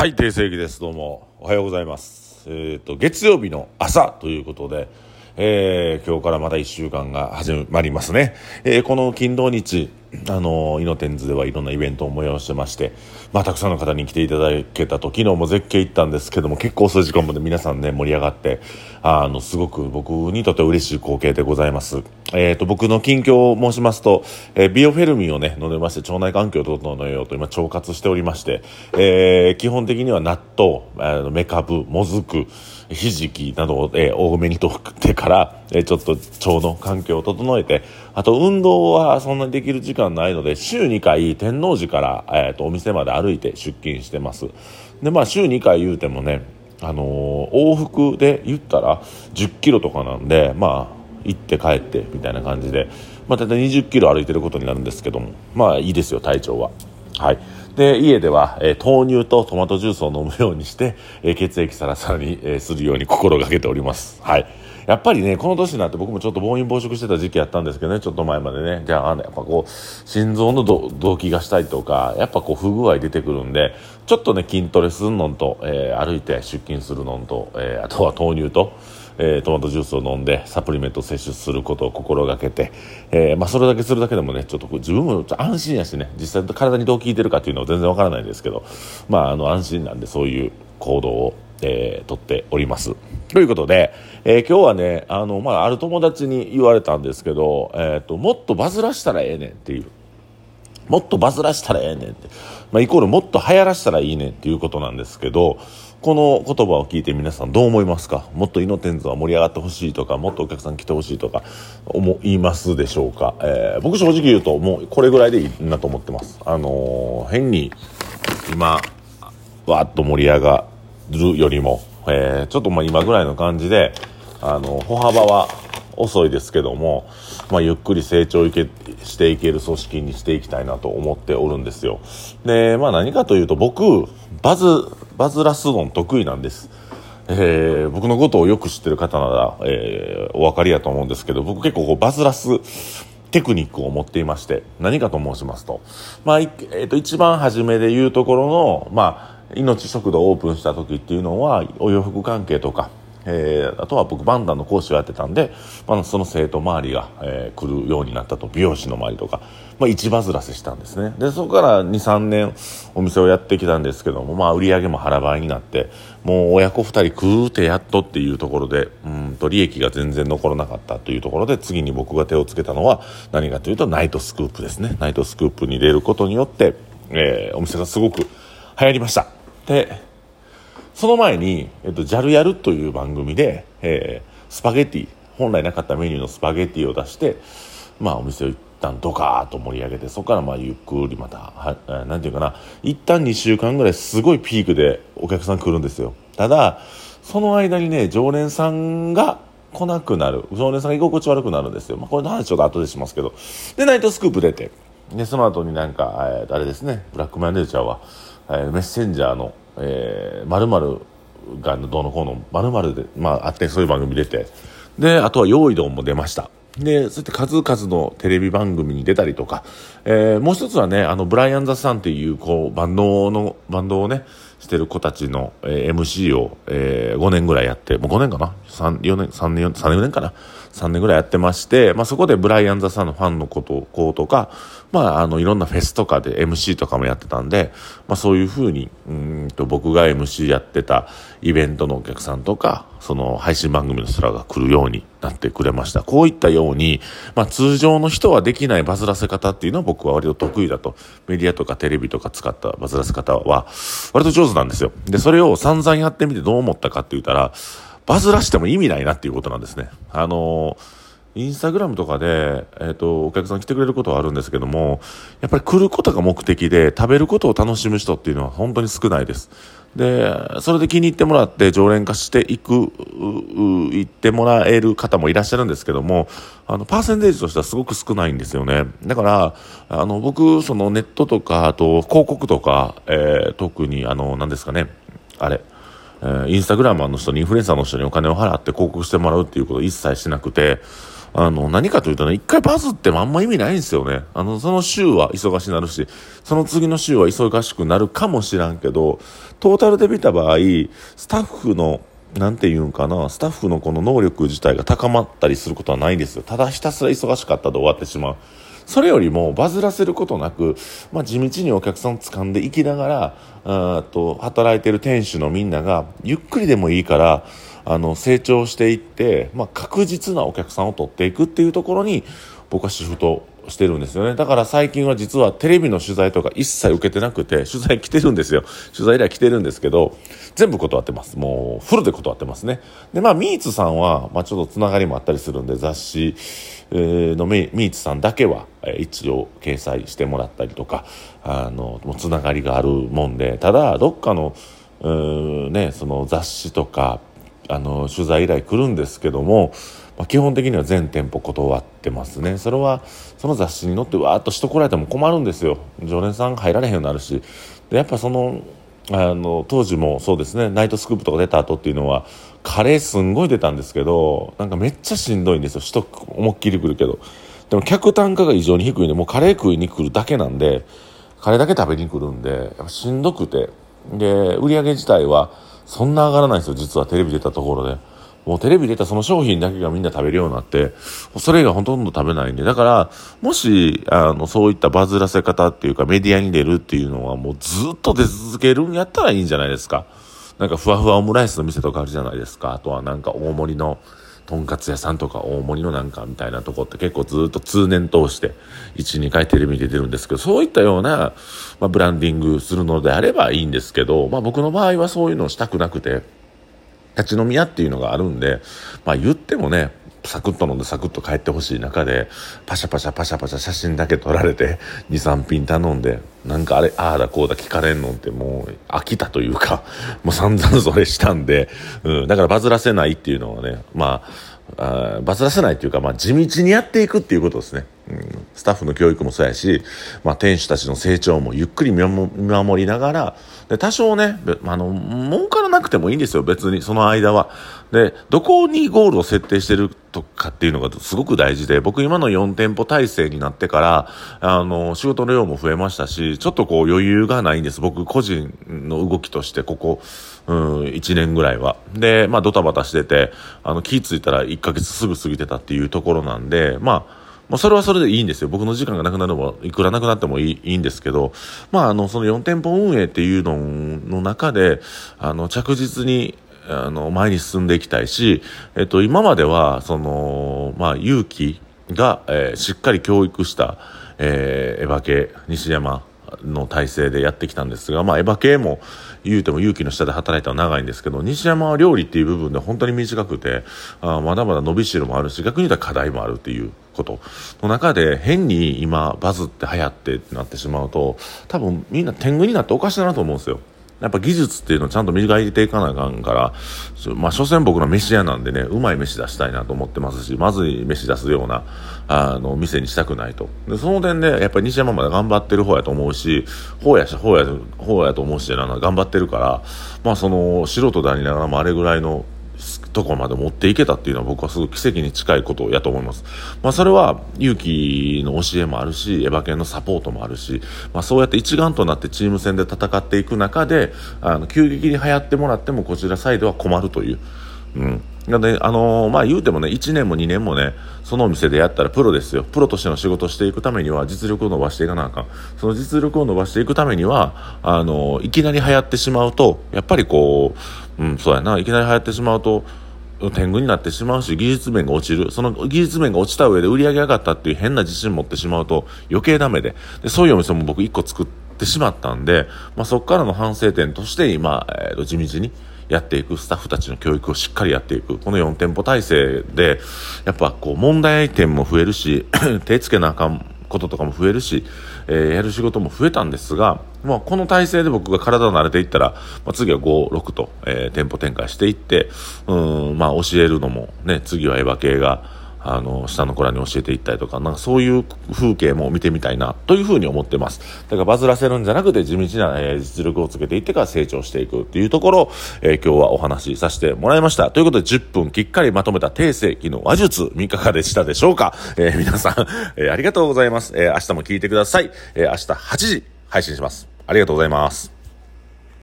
はい、定世紀です。どうも、おはようございます。えっ、と、月曜日の朝ということで、えー今日からまた1週間が始まりますね。えーこの金土日、あのー、イノテンズではいろんなイベントを催してまして、まあ、たくさんの方に来ていただけたと、昨日も絶景行ったんですけども、結構遅い時間まで皆さんね、盛り上がって、あの、すごく僕にとって嬉しい光景でございます。えっ、と、僕の近況を申しますと、えービオフェルミンをね、飲んでまして、腸内環境を整えようと今、腸活しておりまして、えー基本的には納豆、あの、メカブ、もずく、ひじきなどを、えー多めにとってから、えーちょっと腸の環境を整えて、あと運動はそんなにできる時間ないので、週2回天王寺から、えーとお店まで歩いて出勤してます。で、まあ週2回言うてもね、あのー往復で言ったら10キロとかなんで、まあ、行って帰ってみたいな感じで、まあ、大体20キロ歩いてることになるんですけども、まあいいですよ、体調は。はい。で、家では、えー豆乳とトマトジュースを飲むようにして、えー血液サラサラに、えーするように心がけております。はい。やっぱりね、この年になって僕もちょっと暴飲暴食してた時期やったんですけどね、ちょっと前までね。じゃあ、あのやっぱこう、心臓の動悸がしたりとか、やっぱこう、不具合出てくるんで、ちょっとね、筋トレするのと、え歩いて出勤するのと、えあとは豆乳と、えトマトジュースを飲んでサプリメントを摂取することを心がけて、えまあ、それだけするだけでもねちょっと自分も安心やしね実際体にどう効いてるかっていうのは全然わからないですけど、まあ、あの安心なんでそういう行動を、えーとっております。ということで、えー今日はねあの、まあ、ある友達に言われたんですけど、えー、ともっとバズらしたらええねんっていうもっとバズらしたらええねんって、まあ、イコールもっと流行らしたらいいねんっていうことなんですけど、この言葉を聞いて皆さんどう思いますか？もっとイノテンズは盛り上がってほしいとか、もっとお客さん来てほしいとか、思いますでしょうか、えー僕正直言うともうこれぐらいでいいなと思ってます。あのー変に今、わーっと盛り上がるよりも、えーちょっとまあ今ぐらいの感じで、あの、歩幅は遅いですけども、まあゆっくり成長いけしていける組織にしていきたいなと思っておるんですよ。で、まあ何かというと僕、バズ、バズらすの得意なんです。えー僕のことをよく知ってる方なら、えーお分かりやと思うんですけど、僕結構こうバズらすテクニックを持っていまして、何かと申しますと、まあ、えっ、と、一番初めで言うところの、まあ、命食堂をオープンした時っていうのは、お洋服関係とか、えーあとは僕バンダの講師をやってたんで、まあ、その生徒周りが、えー来るようになったと美容師の周りとか、まあ、一バズらせしたんですね。でそこから23年お店をやってきたんですけども、まあ、売り上げも腹倍になってもう親子2人食うてやっとっていうところでうんと利益が全然残らなかったというところで次に僕が手をつけたのは何かというとナイトスクープですね。ナイトスクープに出ることによって、えーお店がすごく流行りました。でその前に、えっと、ジャルやるという番組で、えースパゲッティ、本来なかったメニューのスパゲッティを出して、まあお店を一旦ドカーッと盛り上げて、そこからまあゆっくりまた、はえーなんていうかな、一旦2週間ぐらいすごいピークでお客さん来るんですよ。ただ、その間にね、常連さんが来なくなる。常連さんが居心地悪くなるんですよ。まあこれの話ちょっと後でしますけど。で、ナイトスクープ出て、で、その後になんか、えーあれですね、ブラックマンデーちゃうわ、えーメッセンジャーの、えー、〇〇がどうのこうの、〇〇で、まあ、あって、そういう番組出て、で、あとは、用意どんも出ました。で、そうやって数々のテレビ番組に出たりとか、えーもう一つはね、あの、ブライアン・ザ・サンっていう、こう、バンドの、バンドをね、してる子たちの、えー MC を、え5年ぐらいやって、もう5年かな ?3、4年、3年、3年かな ?3 年ぐらいやってまして、まあそこでブライアン・ザ・さんのファンの子と、子とか、まああの、いろんなフェスとかで MC とかもやってたんで、まあそういうふうに、うんと僕が MC やってたイベントのお客さんとか、その配信番組の人らが来るようになってくれました。こういったように、まあ通常の人はできないバズらせ方っていうのは僕は割と得意だと。メディアとかテレビとか使ったバズらせ方は割と上手なんですよ。で、それを散々やってみてどう思ったかって言ったら、バズらしても意味ないなっていうことなんですね。あのインスタグラムとかで、えっ、と、お客さん来てくれることはあるんですけども、やっぱり来ることが目的で、食べることを楽しむ人っていうのは本当に少ないです。で、それで気に入ってもらって常連化していく、行ってもらえる方もいらっしゃるんですけども、あの、パーセンテージとしてはすごく少ないんですよね。だから、あの、僕、そのネットとか、あと広告とか、えー特に、あの、何ですかね、あれ、えーインスタグラマーの人にインフルエンサーの人にお金を払って広告してもらうっていうことを一切しなくて、あの、何かというとね、一回バズってもあんま意味ないんですよね。あの、その週は忙しくなるし、その次の週は忙しくなるかもしらんけど、トータルで見た場合、スタッフの、なんて言うんかな、スタッフのこの能力自体が高まったりすることはないんですよ。ただひたすら忙しかったで終わってしまう。それよりもバズらせることなく、まあ、地道にお客さんを掴んでいきながら、と働いてる店主のみんなが、ゆっくりでもいいから、あの、成長していって、まあ、確実なお客さんを取っていくっていうところに、僕はシフトしてるんですよね。だから最近は実はテレビの取材とか一切受けてなくて、取材来てるんですよ。取材依頼来てるんですけど、全部断ってます。もう、フルで断ってますね。で、まあ、ミーツさんは、まあ、ちょっとつながりもあったりするんで、雑誌、のミーツさんだけは、一応掲載してもらったりとか、あの、もうつながりがあるもんで、ただ、どっかの、ね、その雑誌とか、あの、取材依頼来るんですけども、まあ、基本的には全店舗断ってますね。それは、その雑誌に載ってわーっと人来られても困るんですよ。常連さん入られへんようになるし。で、やっぱその、あの、当時もそうですね、ナイトスクープとか出た後っていうのは、カレーすんごい出たんですけど、なんかめっちゃしんどいんですよ。思いっきり来るけど。でも客単価が異常に低いんで、もうカレー食いに来るだけなんで、カレーだけ食べに来るんで、やっぱしんどくて。で、売り上げ自体はそんな上がらないんですよ、実はテレビ出たところで。もうテレビ出たその商品だけがみんな食べるようになって、それがほとんど食べないんで、だから、もし、あの、そういったバズらせ方っていうかメディアに出るっていうのはもうずっと出続けるんやったらいいんじゃないですか。なんかふわふわオムライスの店とかあるじゃないですか。あとはなんか大盛りのとんかつ屋さんとか大盛りのなんかみたいなとこって結構ずっと通年通して1、2回テレビに出るんですけど、そういったような、まあ、ブランディングするのであればいいんですけど、まあ僕の場合はそういうのをしたくなくて、立ち飲み屋っていうのがあるんで、まあ言ってもね、サクッと飲んでサクッと帰ってほしい中で、パシャパシャパシャパシャ写真だけ撮られて、2、3品頼んで、なんかあれ、ああだこうだ聞かれんのってもう飽きたというか、もう散々それしたんで、うん、だからバズらせないっていうのはね、まあ、あバズらせないっていうか、まあ地道にやっていくっていうことですね。スタッフの教育もそうやし、まあ店主たちの成長もゆっくり見守りながら、で、多少ね、あの、儲からなくてもいいんですよ、別に、その間は。で、どこにゴールを設定してるとかっていうのがすごく大事で、僕今の4店舗体制になってから、あの、仕事の量も増えましたし、ちょっとこう余裕がないんです。僕個人の動きとして、ここ、うん、1年ぐらいは。で、まあドタバタしてて、あの、気付いたら1ヶ月すぐ過ぎてたっていうところなんで、まあ、まあ、それはそれでいいんですよ。僕の時間がなくなるのも、いくらなくなってもいいいいんですけど、まあ、あの、その4店舗運営っていうのの中で、あの、着実に、あの、前に進んでいきたいし、えっと、今までは、その、まあ、勇気が、えー、しっかり教育した、えー、エヴァ系、西山の体制でやってきたんですが、まあ、エヴァ系も言うても勇気の下で働いたのは長いんですけど、西山は料理っていう部分で本当に短くて、あまだまだ伸びしろもあるし、逆に言うと課題もあるっていうことの中で、変に今バズって流行ってってなってしまうと、多分みんな天狗になっておかしいなと思うんですよ。やっぱ技術っていうのをちゃんと磨いていかなあかんから、まあ、所詮僕の飯屋なんでね、うまい飯出したいなと思ってますし、まずい飯出すような、あの、店にしたくないと。で、その点で、やっぱり西山まで頑張ってる方やと思うし、方やし、方や、方やと思うし、頑張ってるから、まあ、その、素人でありながらもあれぐらいのとこまで持っていけたっていうのは僕はすごい奇跡に近いことやと思います。まあそれは勇気の教えもあるし、エヴァ系のサポートもあるし、まあそうやって一丸となってチーム戦で戦っていく中で、あの、急激に流行ってもらってもこちらサイドは困るという。うん。なんで、あのー、まあ言うてもね、1年も2年もね、そのお店でやったらプロですよ。プロとしての仕事をしていくためには実力を伸ばしていかなあかん。その実力を伸ばしていくためには、あのー、いきなり流行ってしまうと、やっぱりこう、うん、そうやな、いきなり流行ってしまうと、天狗になってしまうし、技術面が落ちる。その技術面が落ちた上で売り上げ上がったっていう変な自信を持ってしまうと余計ダメで。でそういうお店も僕一個作ってしまったんで、まあ、そこからの反省点として今、えー、と地道にやっていくスタッフたちの教育をしっかりやっていく。この4店舗体制で、やっぱこう問題点も増えるし、手つけなあかんこととかも増えるし、えー、やる仕事も増えたんですが、まあ、この体制で僕が体を慣れていったら、まあ、次は5、6と、えー、店舗展開していって、うん、まあ、教えるのもね、次はエヴァ系が、あの、下の子らに教えていったりとか、なんかそういう風景も見てみたいな、というふうに思ってます。だからバズらせるんじゃなくて、地道な、えー、実力をつけていってから成長していくっていうところを、えー、今日はお話しさせてもらいました。ということで、10分きっかりまとめた定世紀の話術、いかがでしたでしょうか？えー、皆さん、えー、ありがとうございます。えー、明日も聞いてください。えー、明日8時配信します。ありがとうございます。